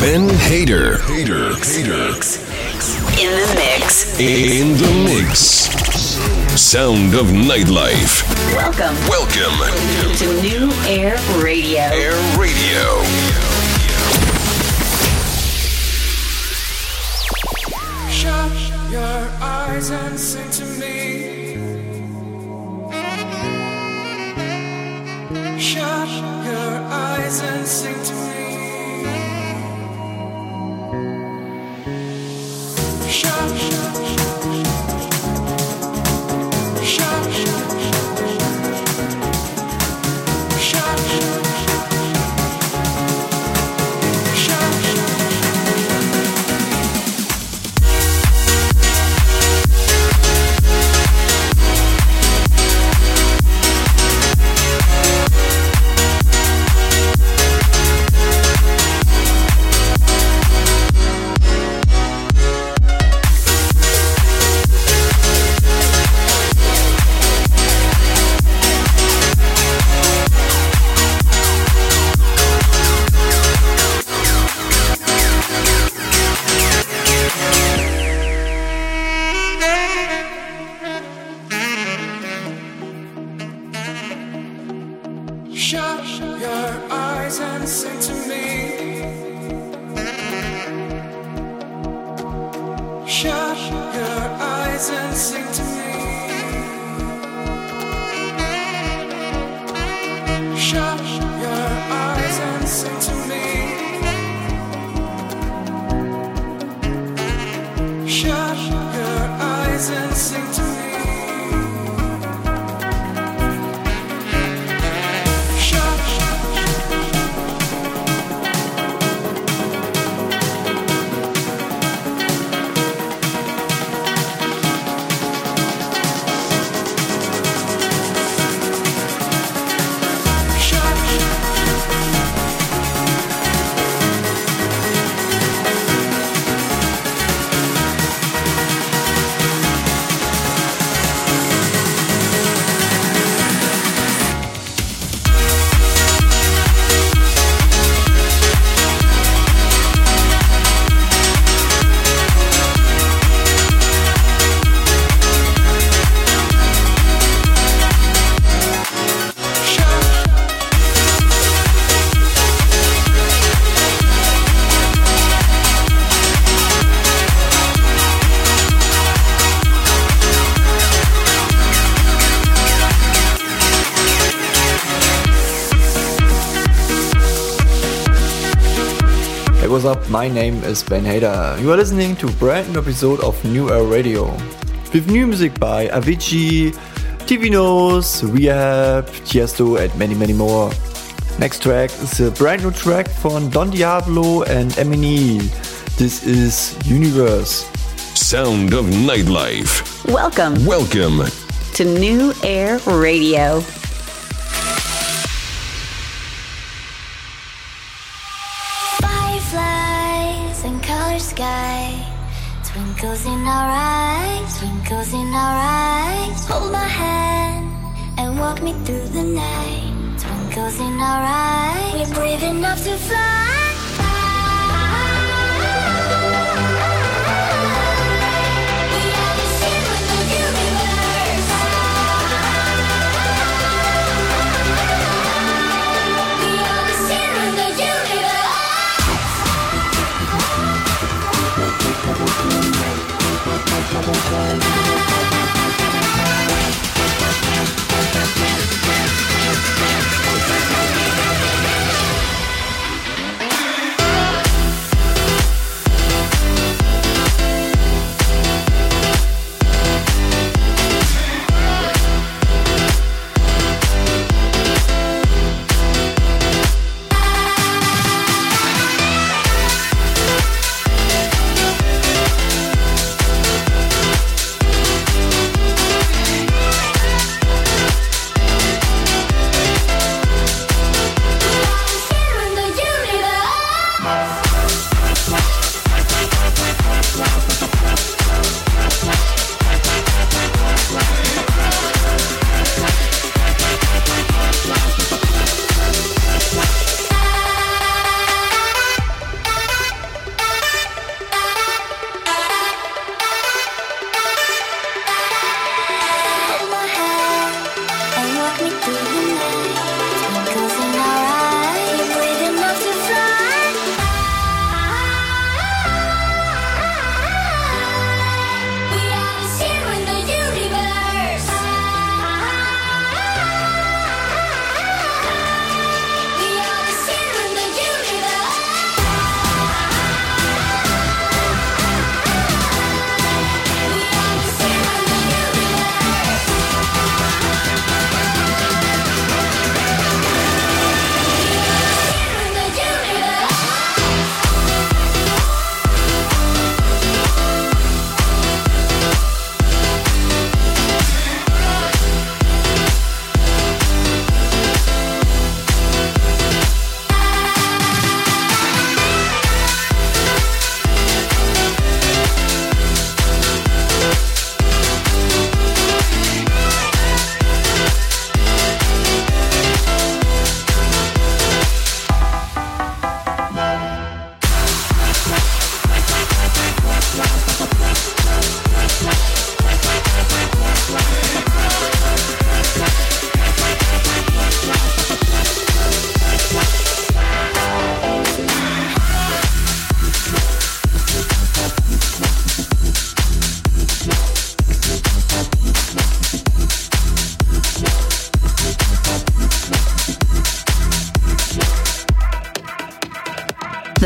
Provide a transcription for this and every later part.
Ben Hader. Hader. Hader. In the mix. In the mix. Sound of nightlife. Welcome Welcome to New Air Radio. Air Radio. Shut your eyes and sing to me. Shut your eyes and sing to me. Shut, My name is Ben Hader. You are listening to a brand new episode of New Air Radio. With new music by Avicii, TV Noise, R3hab, Tiesto, and many, many more. Next track is a brand new track from Don Diablo and Eminem. This is Universe. Sound of nightlife. Welcome Welcome to New Air Radio. Me through the night. Twinkles in our eyes. We're brave enough to fly. We are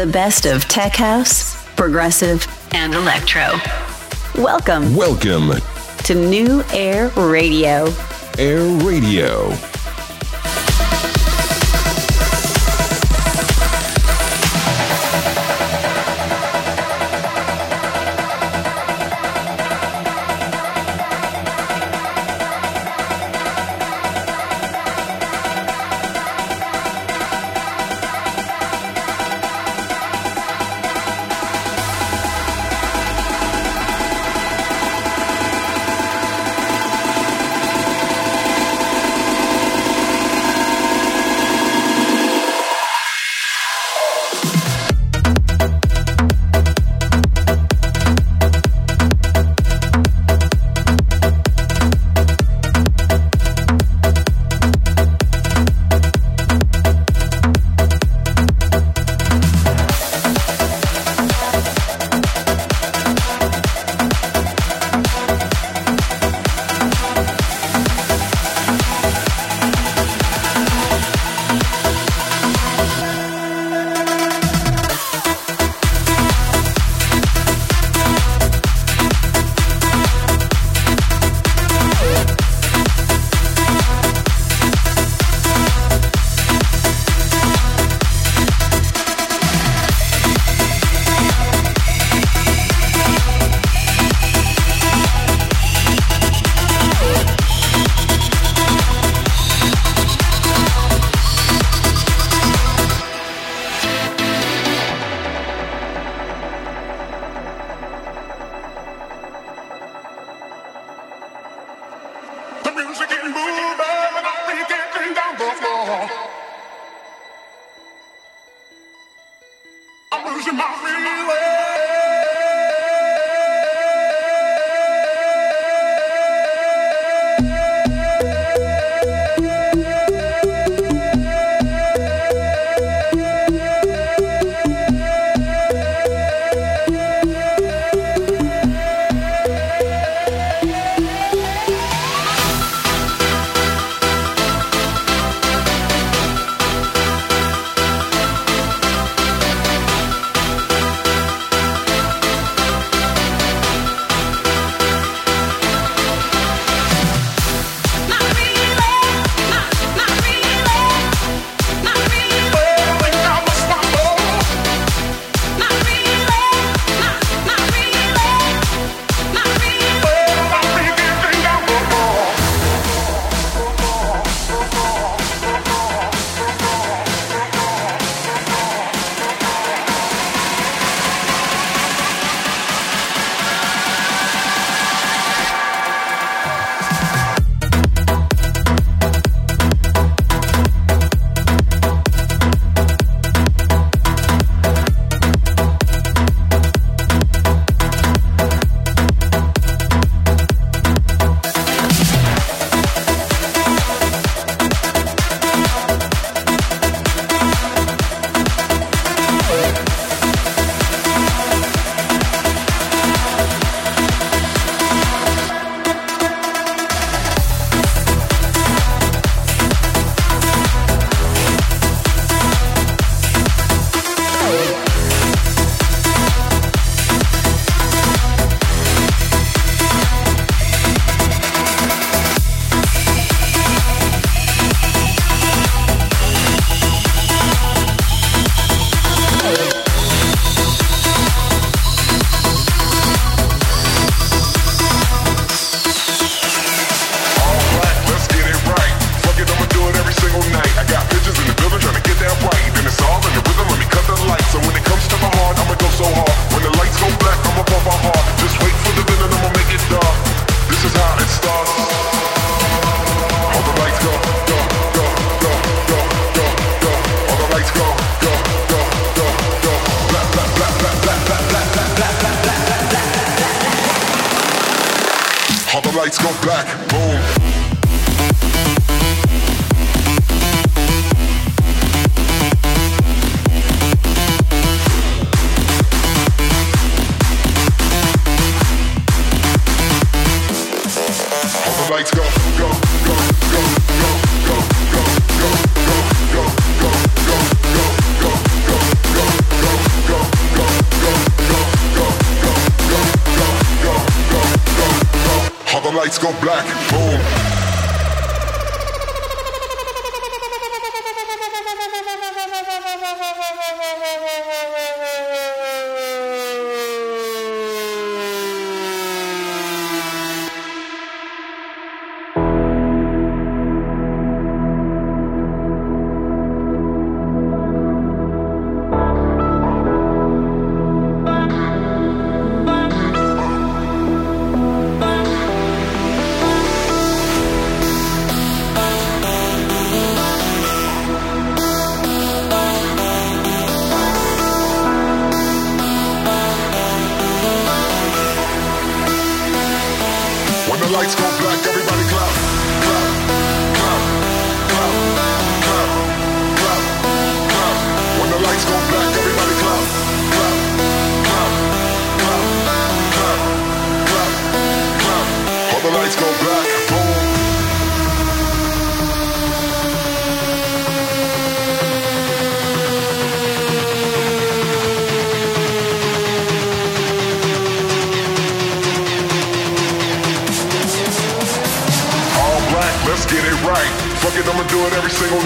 the best of tech house, progressive, and electro. Welcome. Welcome to New Air Radio. Air Radio. I'm losing my freeway.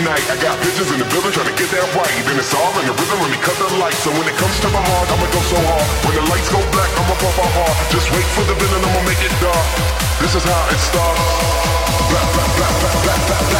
Night. I got bitches in the building trying to get that right. Then it's all in the rhythm when we cut the lights. So when it comes to my heart, I'ma go so hard. When the lights go black, I'ma pump my heart. Just wait for the villain, I'ma make it dark. This is how it starts. Black, black, black, black, black, black.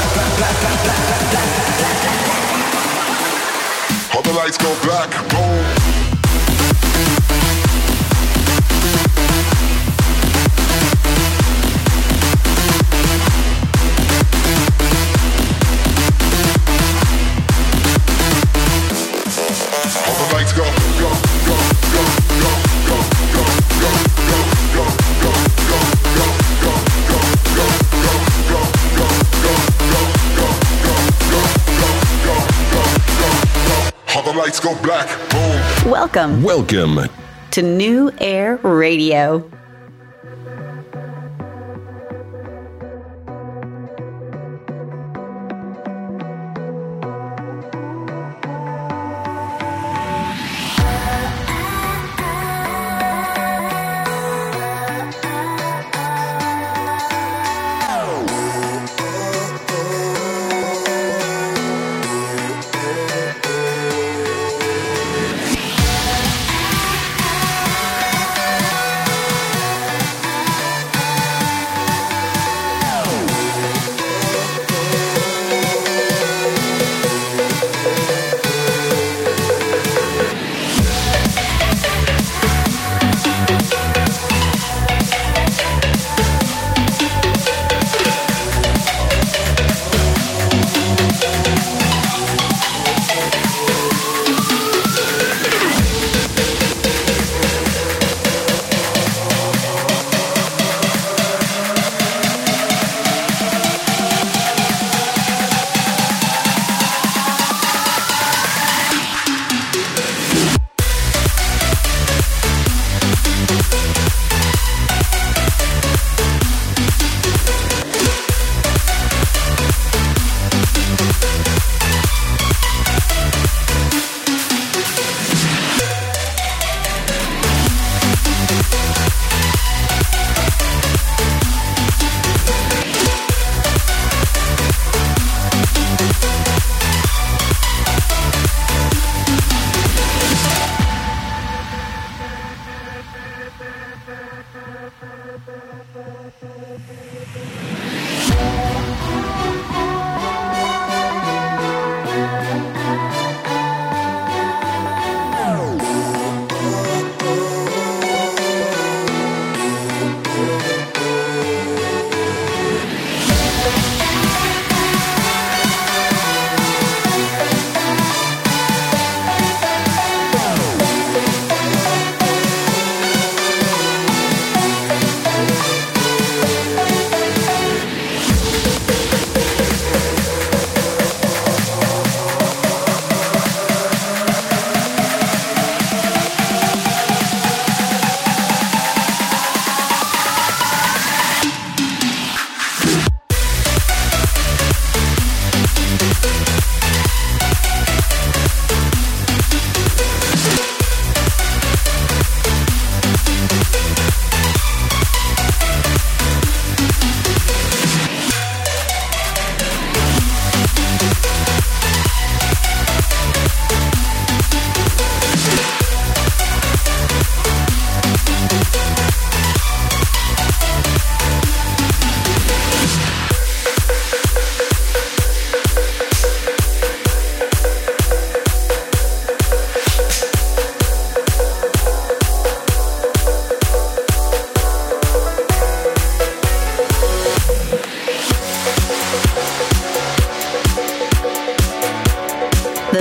Welcome Welcome. to New Air Radio.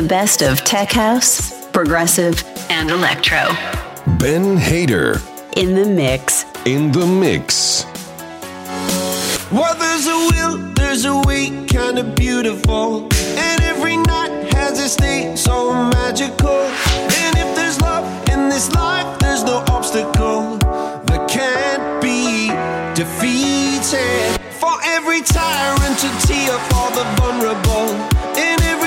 Best of tech house, progressive, and electro. Ben Hader In the mix. in the mix. Well, there's a will, there's a way, kinda beautiful. And every night has its day so magical. And if there's love in this life, there's no obstacle that can't be defeated. For every tyrant to tear for the vulnerable. In every loss, so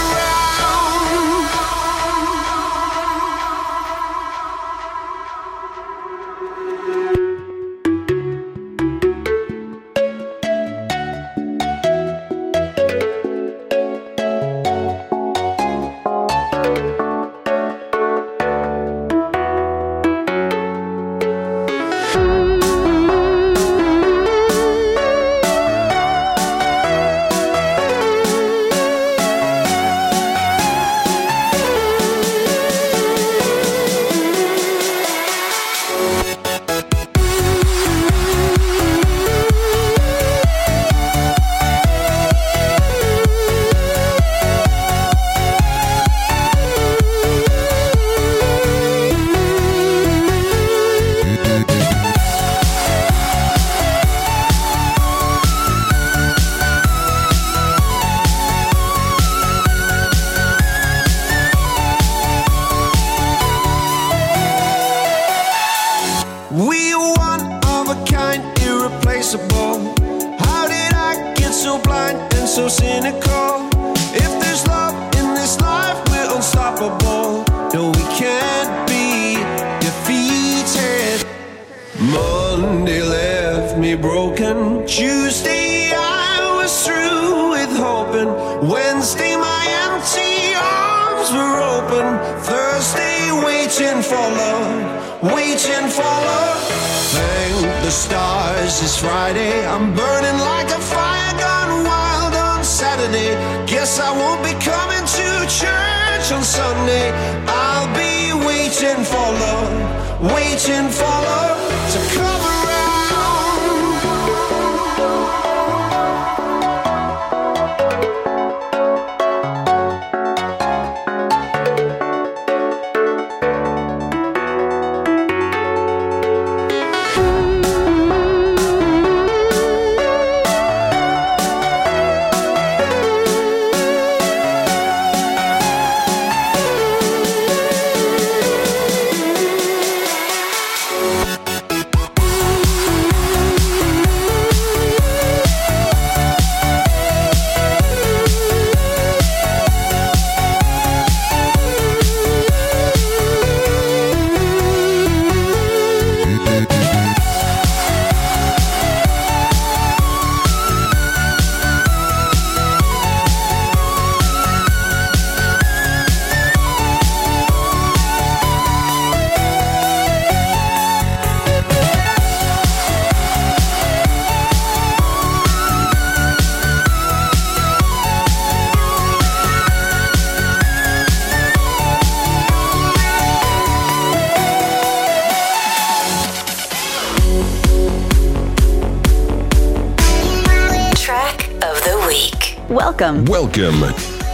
Welcome Welcome,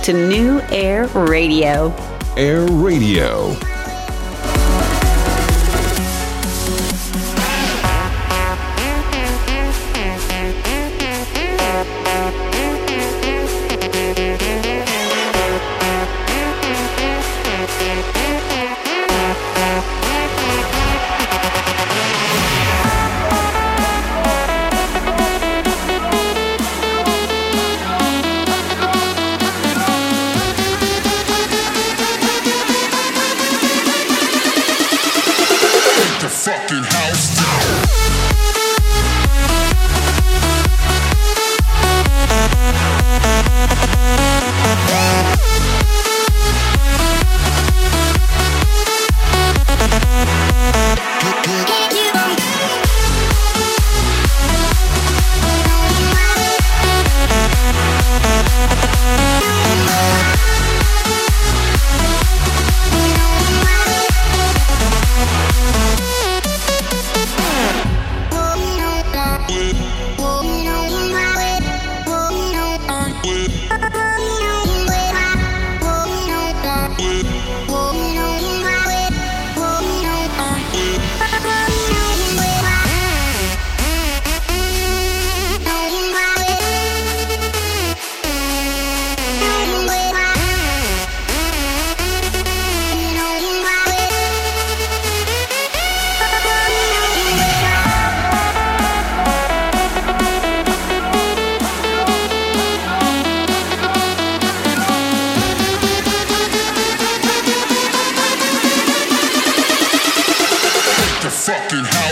to New Air Radio. Air Radio.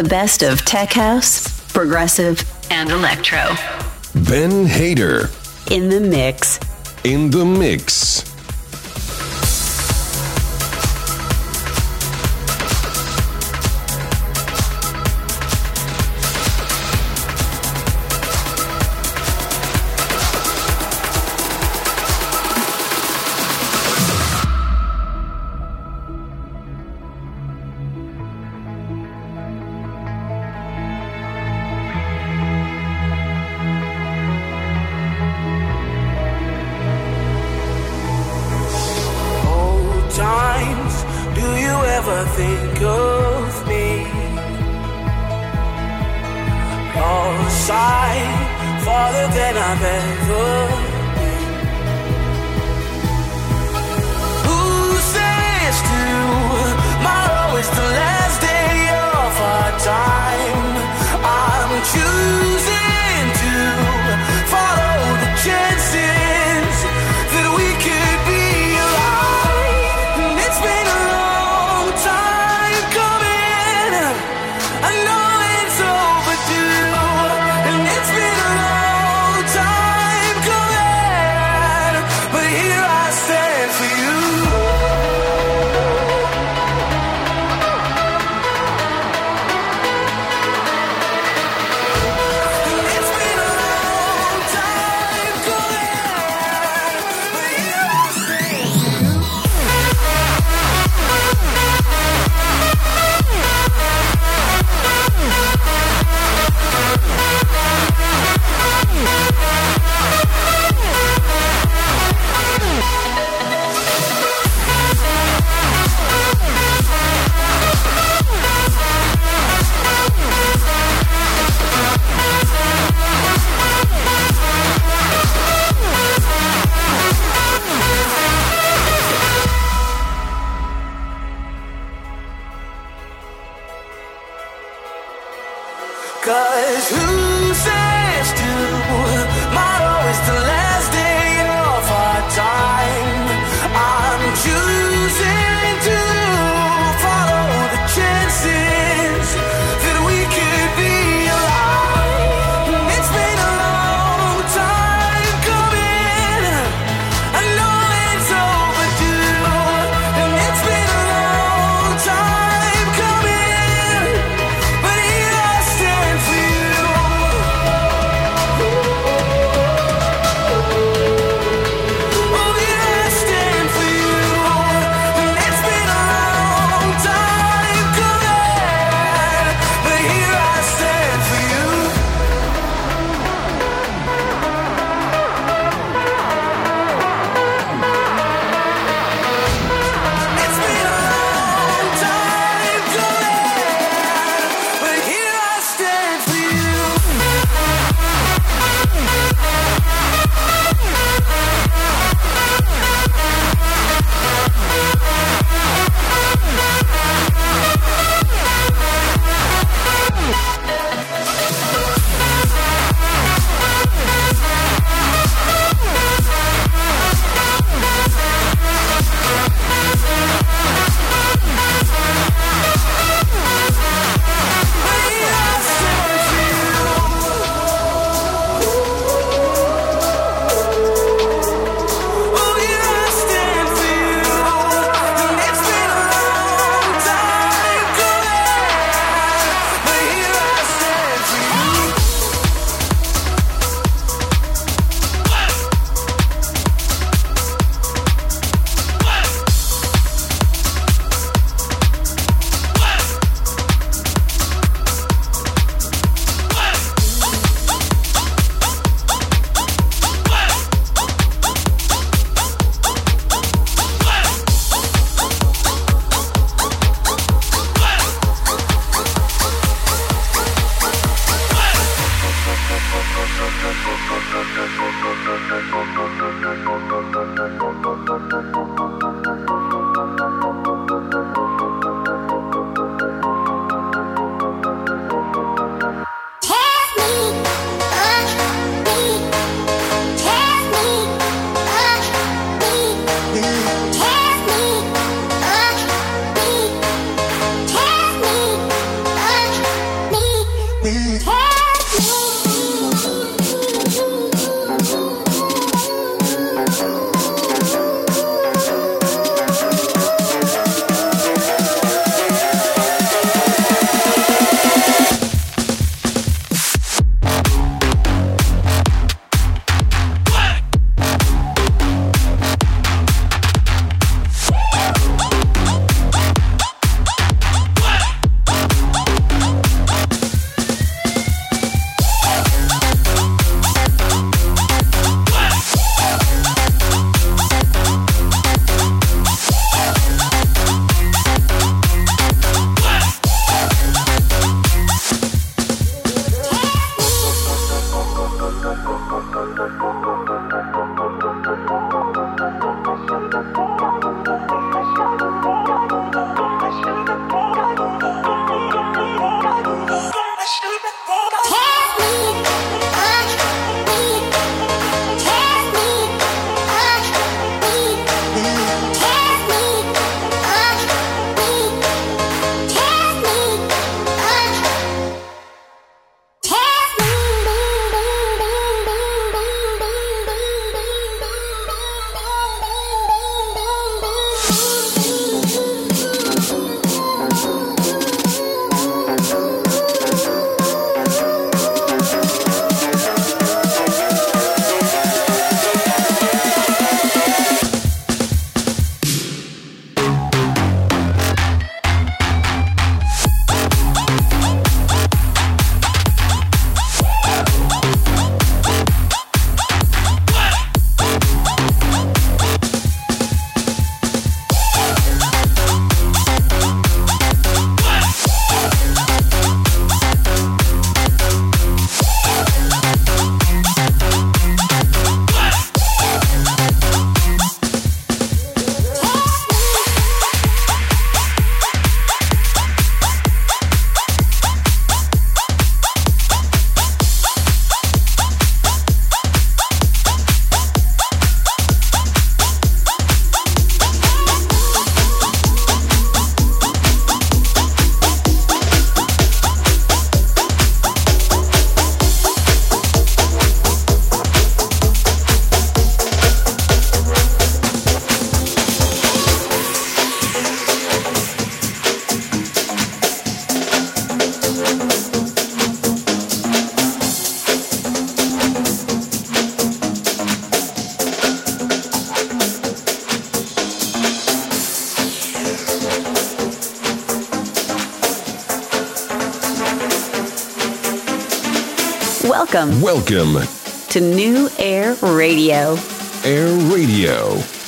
The best of tech house, progressive, and electro. Ben Hader. In the mix. In the mix. Welcome Welcome, to New Air Radio. Air Radio.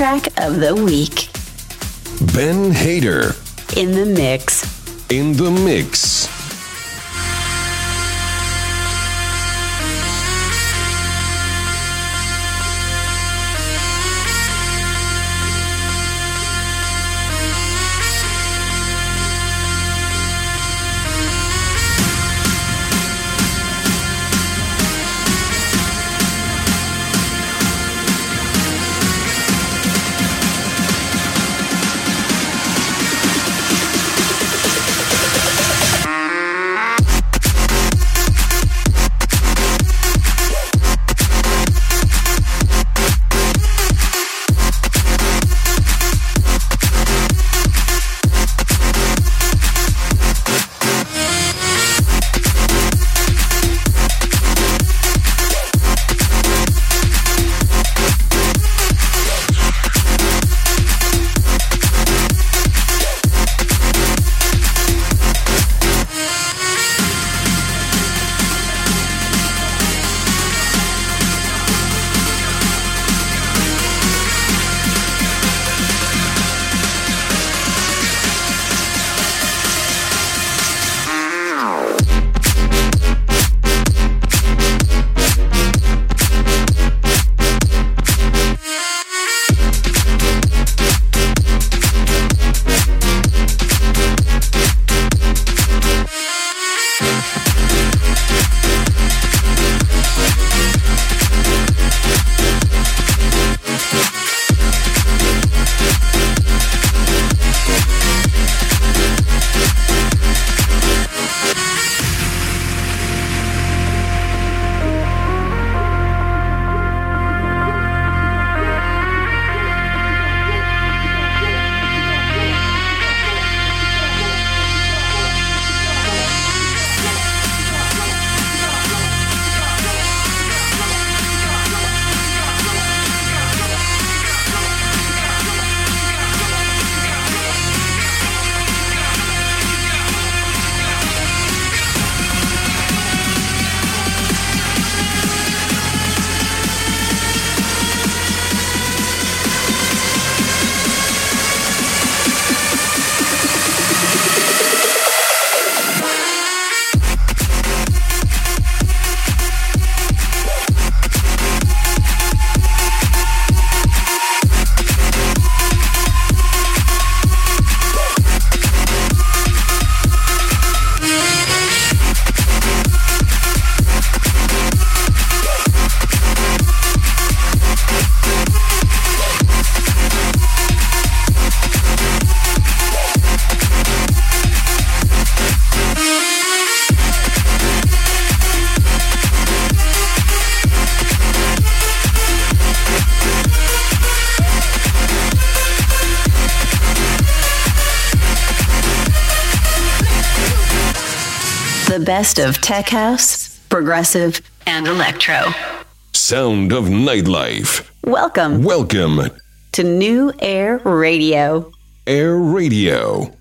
Track of the week. Ben Hader In the mix. in the mix. Best of tech house, progressive, and electro. Sound of nightlife. Welcome Welcome, to New Air Radio. Air Radio.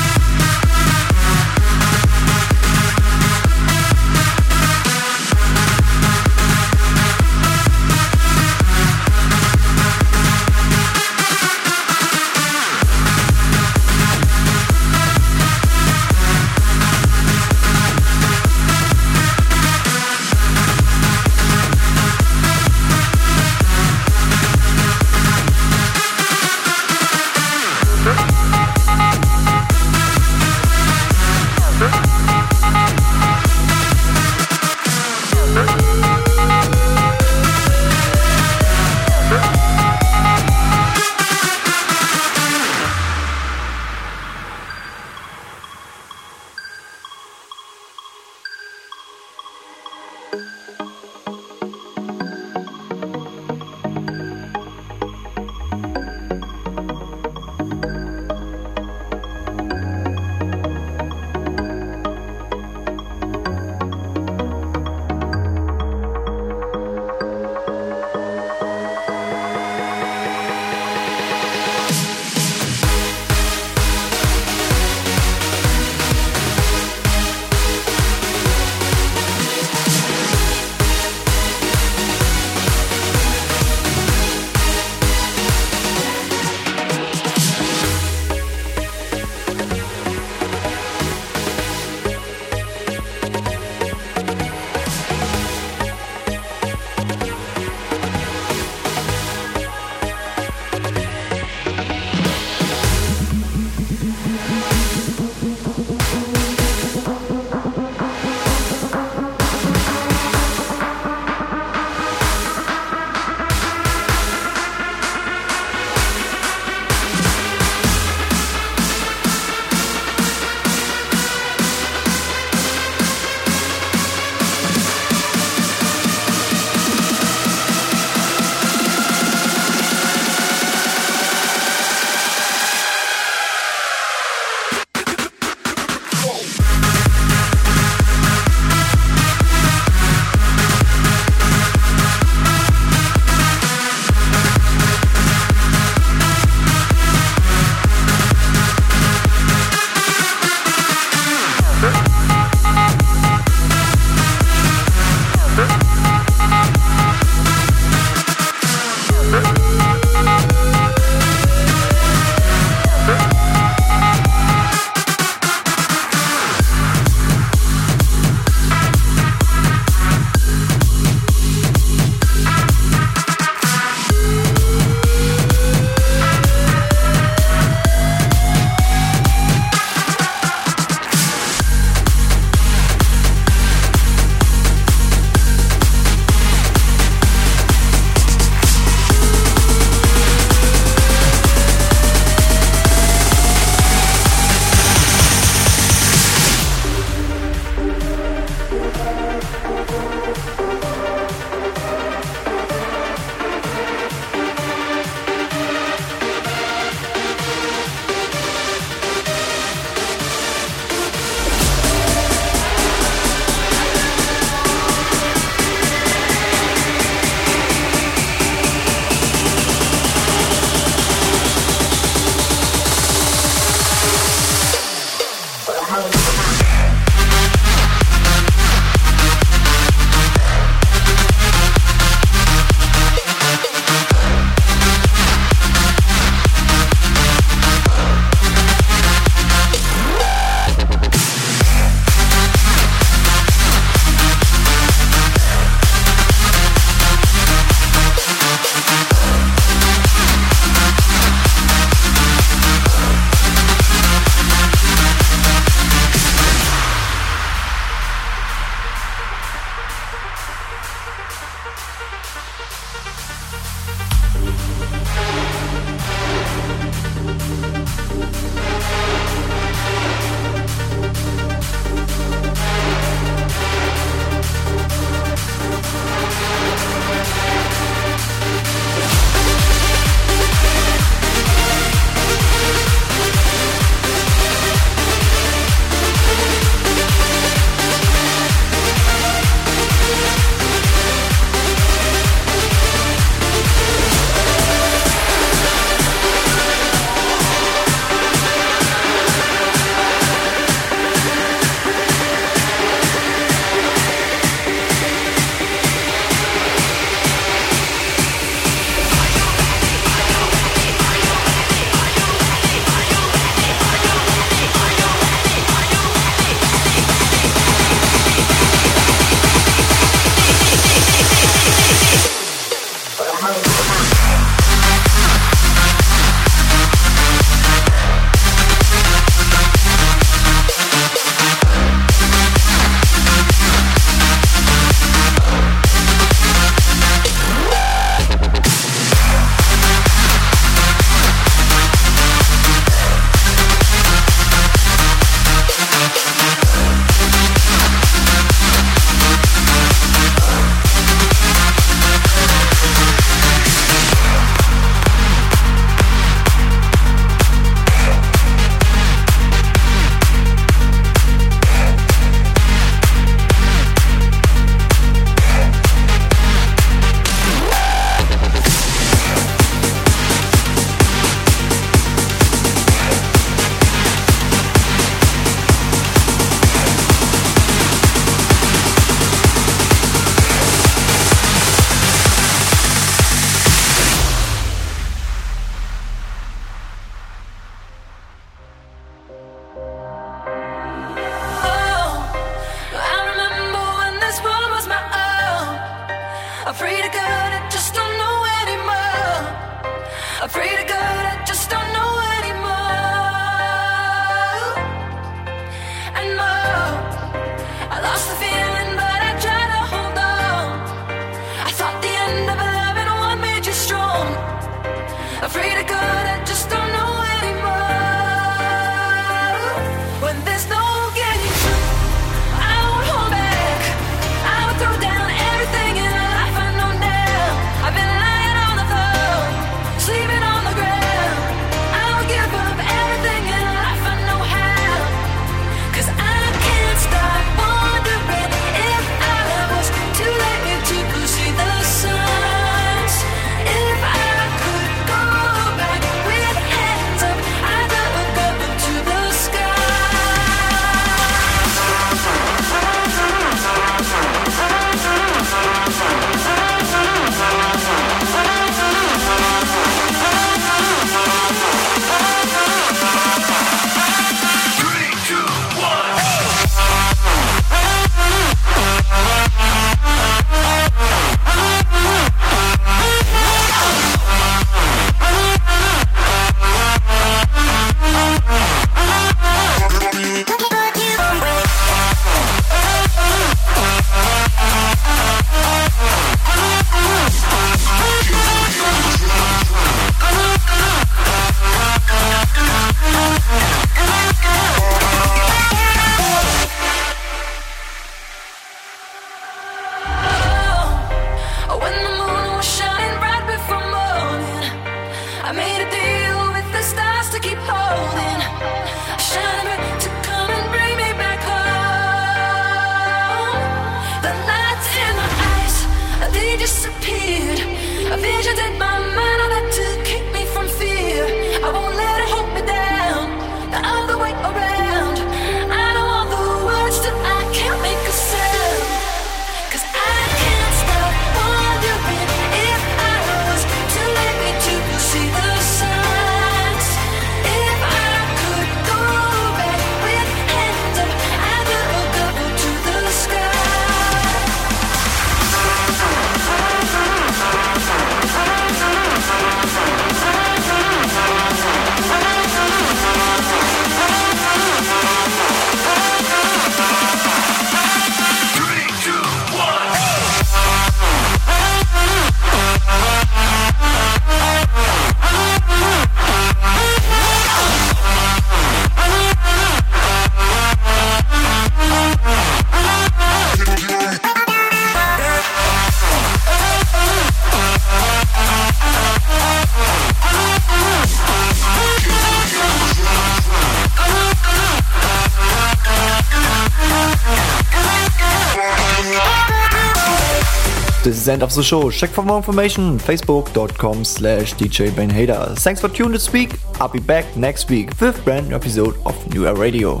end of the show. Check for more information facebook.com slash DJ Ben Hader. Thanks for tuning this week. I'll be back next week with brand new episode of New Air Radio.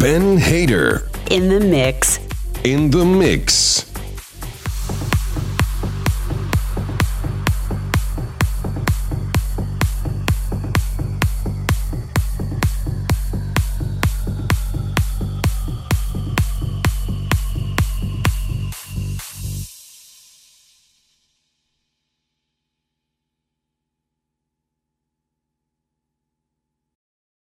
Ben Hader. In the mix. In the mix.